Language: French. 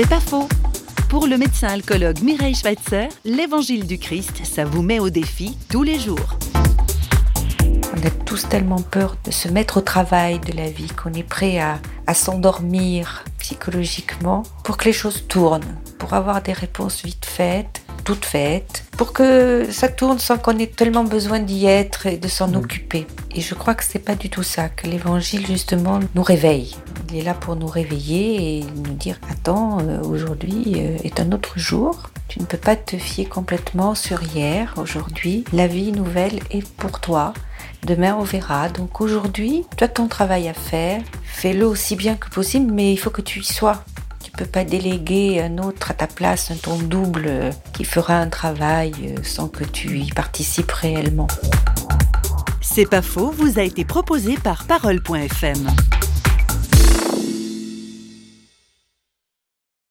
C'est pas faux. Pour le médecin alcoologue Mireille Schweitzer, l'évangile du Christ, ça vous met au défi tous les jours. On a tous tellement peur de se mettre au travail de la vie qu'on est prêt à, à s'endormir psychologiquement pour que les choses tournent, pour avoir des réponses vite faites, toutes faites, pour que ça tourne sans qu'on ait tellement besoin d'y être et de s'en occuper. Et je crois que c'est pas du tout ça, que l'évangile justement nous réveille. Il est là pour nous réveiller et nous dire attends, euh, aujourd'hui euh, est un autre jour. Tu ne peux pas te fier complètement sur hier. Aujourd'hui, la vie nouvelle est pour toi. Demain, on verra. Donc aujourd'hui, tu as ton travail à faire. Fais-le aussi bien que possible, mais il faut que tu y sois. Tu peux pas déléguer un autre à ta place, un ton double euh, qui fera un travail sans que tu y participes réellement. C'est pas faux, vous a été proposé par Parole.fm.